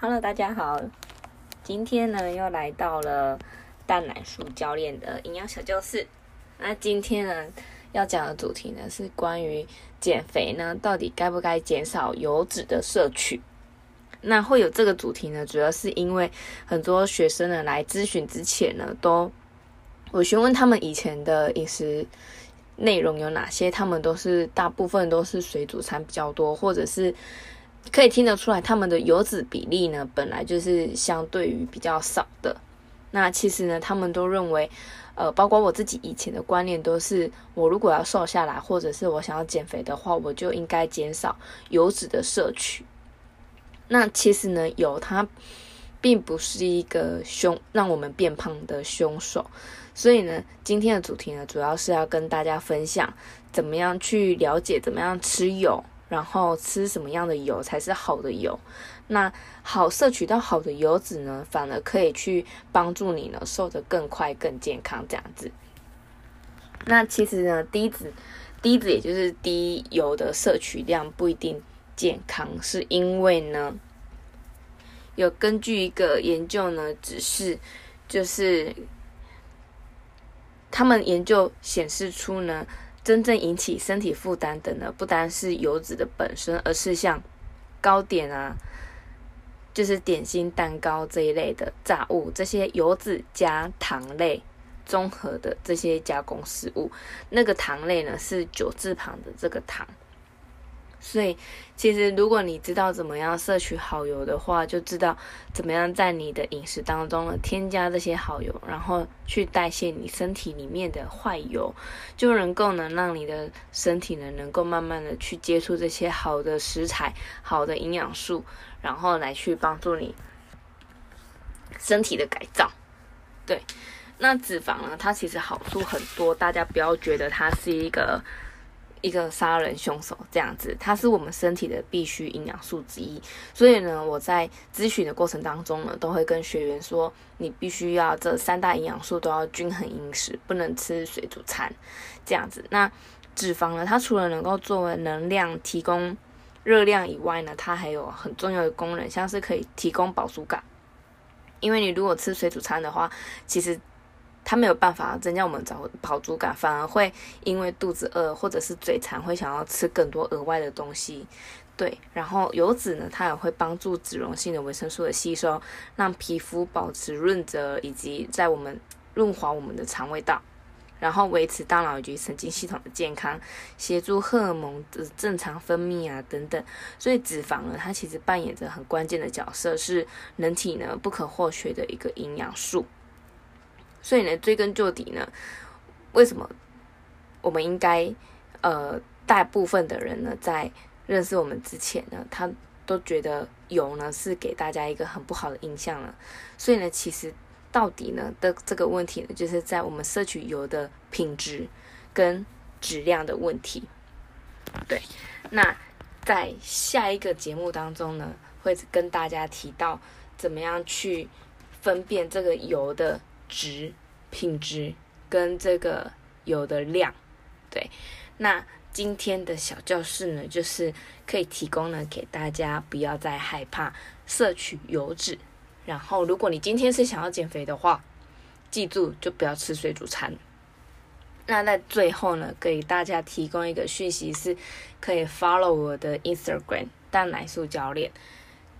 Hello，大家好，今天呢又来到了蛋奶树教练的营养小教室。那今天呢要讲的主题呢是关于减肥呢，到底该不该减少油脂的摄取？那会有这个主题呢，主要是因为很多学生呢来咨询之前呢，都我询问他们以前的饮食内容有哪些，他们都是大部分都是水煮餐比较多，或者是。可以听得出来，他们的油脂比例呢，本来就是相对于比较少的。那其实呢，他们都认为，呃，包括我自己以前的观念都是，我如果要瘦下来，或者是我想要减肥的话，我就应该减少油脂的摄取。那其实呢，油它并不是一个凶让我们变胖的凶手。所以呢，今天的主题呢，主要是要跟大家分享，怎么样去了解，怎么样吃油。然后吃什么样的油才是好的油？那好摄取到好的油脂呢，反而可以去帮助你呢瘦得更快、更健康这样子。那其实呢，低脂低脂也就是低油的摄取量不一定健康，是因为呢，有根据一个研究呢，只是就是他们研究显示出呢。真正引起身体负担的呢，不单是油脂的本身，而是像糕点啊，就是点心、蛋糕这一类的炸物，这些油脂加糖类综合的这些加工食物，那个糖类呢是九字旁的这个糖。所以，其实如果你知道怎么样摄取好油的话，就知道怎么样在你的饮食当中呢添加这些好油，然后去代谢你身体里面的坏油，就能够呢让你的身体呢能够慢慢的去接触这些好的食材、好的营养素，然后来去帮助你身体的改造。对，那脂肪呢，它其实好处很多，大家不要觉得它是一个。一个杀人凶手这样子，它是我们身体的必需营养素之一。所以呢，我在咨询的过程当中呢，都会跟学员说，你必须要这三大营养素都要均衡饮食，不能吃水煮餐这样子。那脂肪呢，它除了能够作为能量提供热量以外呢，它还有很重要的功能，像是可以提供饱足感。因为你如果吃水煮餐的话，其实它没有办法增加我们饱饱足感，反而会因为肚子饿或者是嘴馋，会想要吃更多额外的东西。对，然后油脂呢，它也会帮助脂溶性的维生素的吸收，让皮肤保持润泽，以及在我们润滑我们的肠胃道，然后维持大脑以及神经系统的健康，协助荷尔蒙的正常分泌啊等等。所以脂肪呢，它其实扮演着很关键的角色，是人体呢不可或缺的一个营养素。所以呢，追根究底呢，为什么我们应该呃，大部分的人呢，在认识我们之前呢，他都觉得油呢是给大家一个很不好的印象了。所以呢，其实到底呢的这个问题呢，就是在我们摄取油的品质跟质量的问题。对，那在下一个节目当中呢，会跟大家提到怎么样去分辨这个油的。值、品质跟这个油的量，对。那今天的小教室呢，就是可以提供呢给大家，不要再害怕摄取油脂。然后，如果你今天是想要减肥的话，记住就不要吃水煮餐。那在最后呢，给大家提供一个讯息，是可以 follow 我的 Instagram 蛋奶素教练。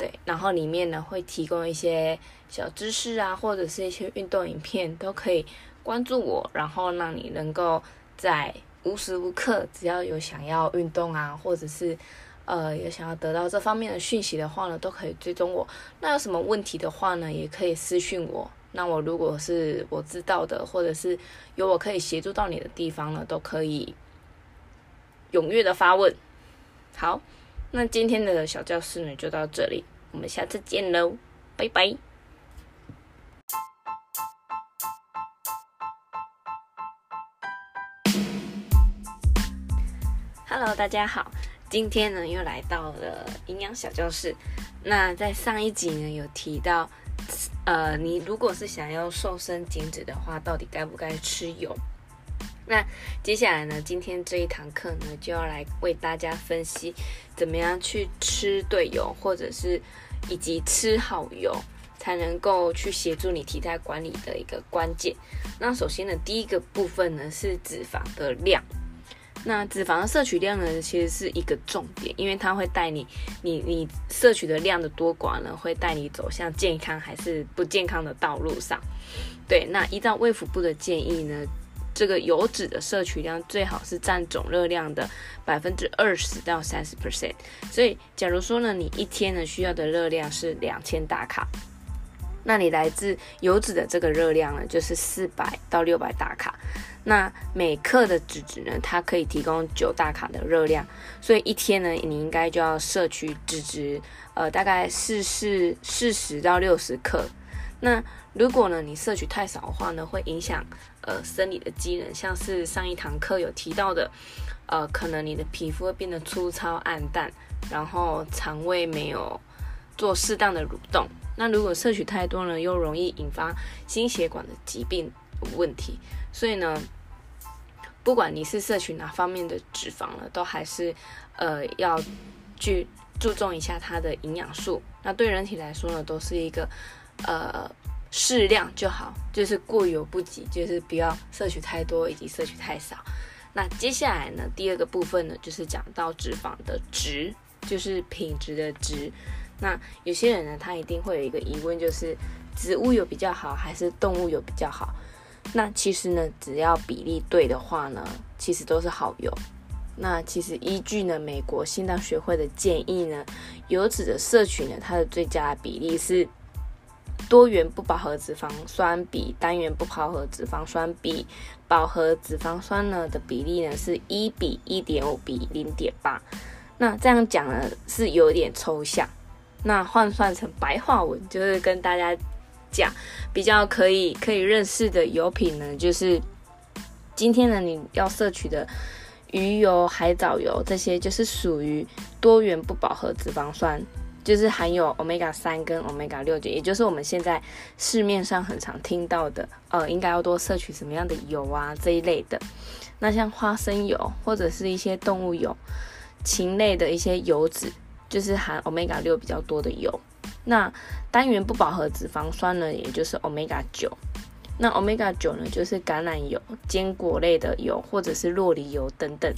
对，然后里面呢会提供一些小知识啊，或者是一些运动影片，都可以关注我，然后让你能够在无时无刻，只要有想要运动啊，或者是呃有想要得到这方面的讯息的话呢，都可以追踪我。那有什么问题的话呢，也可以私讯我。那我如果是我知道的，或者是有我可以协助到你的地方呢，都可以踊跃的发问。好。那今天的小教室呢，就到这里，我们下次见喽，拜拜。Hello，大家好，今天呢又来到了营养小教室。那在上一集呢有提到，呃，你如果是想要瘦身减脂的话，到底该不该吃油？那接下来呢？今天这一堂课呢，就要来为大家分析怎么样去吃对油，或者是以及吃好油，才能够去协助你体态管理的一个关键。那首先呢，第一个部分呢是脂肪的量。那脂肪的摄取量呢，其实是一个重点，因为它会带你，你你摄取的量的多寡呢，会带你走向健康还是不健康的道路上。对，那依照卫福部的建议呢，这个油脂的摄取量最好是占总热量的百分之二十到三十 percent。所以，假如说呢，你一天呢需要的热量是两千大卡，那你来自油脂的这个热量呢，就是四百到六百大卡。那每克的脂质呢，它可以提供九大卡的热量，所以一天呢，你应该就要摄取脂质，呃，大概四四四十到六十克。那如果呢，你摄取太少的话呢，会影响呃生理的机能，像是上一堂课有提到的，呃，可能你的皮肤会变得粗糙暗淡，然后肠胃没有做适当的蠕动。那如果摄取太多呢，又容易引发心血管的疾病问题。所以呢，不管你是摄取哪方面的脂肪了，都还是呃要去注重一下它的营养素。那对人体来说呢，都是一个呃适量就好，就是过犹不及，就是不要摄取太多以及摄取太少。那接下来呢，第二个部分呢，就是讲到脂肪的值，就是品质的值。那有些人呢，他一定会有一个疑问，就是植物油比较好还是动物油比较好？那其实呢，只要比例对的话呢，其实都是好油。那其实依据呢美国心脏学会的建议呢，油脂的摄取呢，它的最佳比例是多元不饱和脂肪酸比单元不饱和脂肪酸比饱和脂肪酸呢的比例呢是一比一点五比零点八。那这样讲呢是有点抽象，那换算成白话文就是跟大家。讲比较可以可以认识的油品呢，就是今天呢你要摄取的鱼油、海藻油这些，就是属于多元不饱和脂肪酸，就是含有 omega 三跟 omega 六也就是我们现在市面上很常听到的，呃，应该要多摄取什么样的油啊这一类的。那像花生油或者是一些动物油、禽类的一些油脂，就是含 omega 六比较多的油。那单元不饱和脂肪酸呢，也就是 omega 九。那 omega 九呢，就是橄榄油、坚果类的油，或者是洛梨油等等。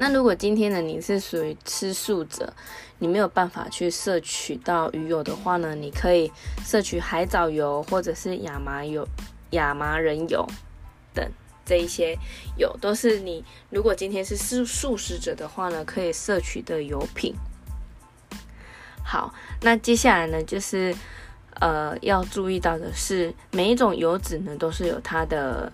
那如果今天呢，你是属于吃素者，你没有办法去摄取到鱼油的话呢，你可以摄取海藻油，或者是亚麻油、亚麻仁油等这一些油，都是你如果今天是素素食者的话呢，可以摄取的油品。好，那接下来呢，就是呃要注意到的是，每一种油脂呢都是有它的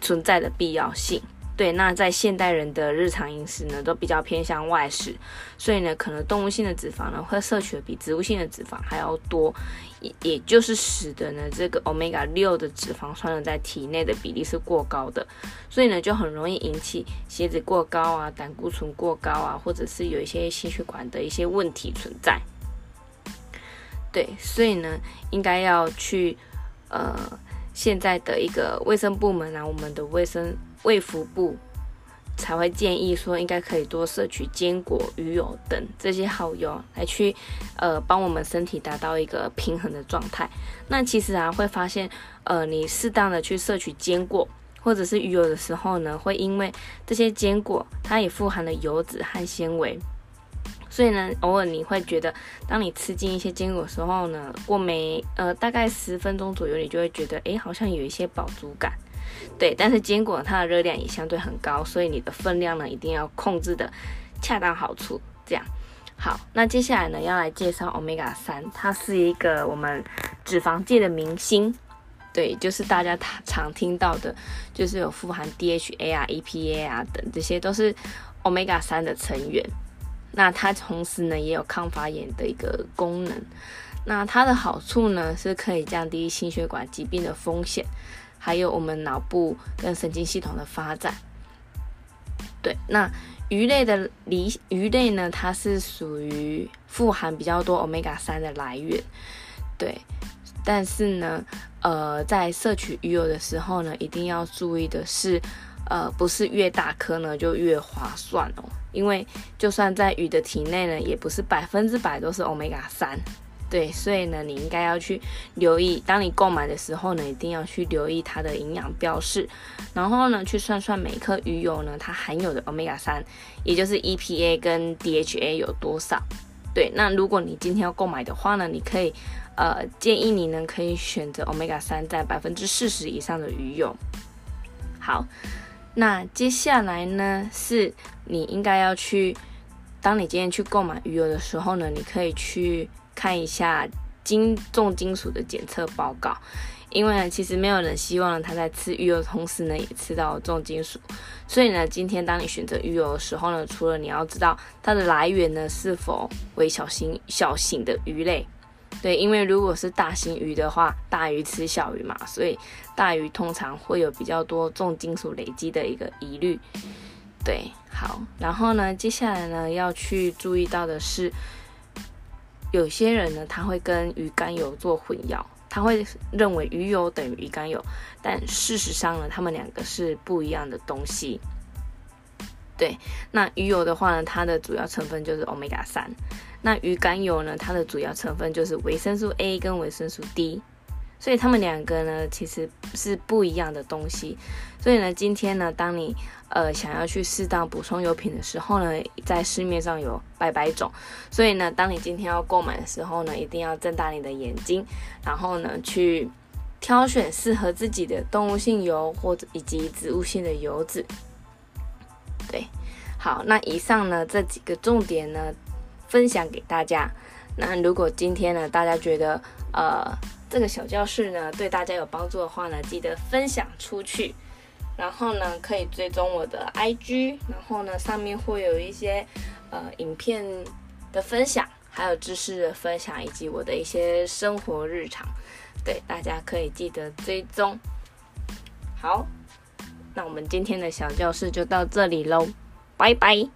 存在的必要性。对，那在现代人的日常饮食呢，都比较偏向外食，所以呢，可能动物性的脂肪呢会摄取的比植物性的脂肪还要多，也也就是使得呢这个 omega 六的脂肪酸呢在体内的比例是过高的，所以呢就很容易引起血脂过高啊、胆固醇过高啊，或者是有一些心血管的一些问题存在。对，所以呢，应该要去，呃，现在的一个卫生部门啊，我们的卫生卫福部才会建议说，应该可以多摄取坚果、鱼油等这些好油，来去，呃，帮我们身体达到一个平衡的状态。那其实啊，会发现，呃，你适当的去摄取坚果或者是鱼油的时候呢，会因为这些坚果它也富含了油脂和纤维。所以呢，偶尔你会觉得，当你吃进一些坚果的时候呢，过没呃大概十分钟左右，你就会觉得，哎，好像有一些饱足感。对，但是坚果它的热量也相对很高，所以你的分量呢一定要控制的恰当好处。这样，好，那接下来呢要来介绍 omega 三，它是一个我们脂肪界的明星。对，就是大家常听到的，就是有富含 DHA 啊、EPA 啊等，这些都是 omega 三的成员。那它同时呢也有抗发炎的一个功能，那它的好处呢是可以降低心血管疾病的风险，还有我们脑部跟神经系统的发展。对，那鱼类的梨鱼类呢，它是属于富含比较多 omega 三的来源。对，但是呢，呃，在摄取鱼油的时候呢，一定要注意的是。呃，不是越大颗呢就越划算哦，因为就算在鱼的体内呢，也不是百分之百都是欧米伽三。对，所以呢，你应该要去留意，当你购买的时候呢，一定要去留意它的营养标示，然后呢，去算算每颗鱼油呢，它含有的 omega 三，也就是 EPA 跟 DHA 有多少。对，那如果你今天要购买的话呢，你可以，呃，建议你呢可以选择 omega 三在百分之四十以上的鱼油。好，那接下来呢，是你应该要去，当你今天去购买鱼油的时候呢，你可以去。看一下金重金属的检测报告，因为呢，其实没有人希望他在吃鱼油的同时呢，也吃到重金属。所以呢，今天当你选择鱼油的时候呢，除了你要知道它的来源呢是否为小型小型的鱼类，对，因为如果是大型鱼的话，大鱼吃小鱼嘛，所以大鱼通常会有比较多重金属累积的一个疑虑。对，好，然后呢，接下来呢要去注意到的是。有些人呢，他会跟鱼肝油做混淆，他会认为鱼油等于鱼肝油，但事实上呢，他们两个是不一样的东西。对，那鱼油的话呢，它的主要成分就是 omega 三，那鱼肝油呢，它的主要成分就是维生素 A 跟维生素 D。所以它们两个呢，其实是不一样的东西。所以呢，今天呢，当你呃想要去适当补充油品的时候呢，在市面上有百百种。所以呢，当你今天要购买的时候呢，一定要睁大你的眼睛，然后呢，去挑选适合自己的动物性油或者以及植物性的油脂。对，好，那以上呢这几个重点呢，分享给大家。那如果今天呢，大家觉得呃。这个小教室呢，对大家有帮助的话呢，记得分享出去。然后呢，可以追踪我的 IG，然后呢，上面会有一些呃影片的分享，还有知识的分享，以及我的一些生活日常。对，大家可以记得追踪。好，那我们今天的小教室就到这里喽，拜拜。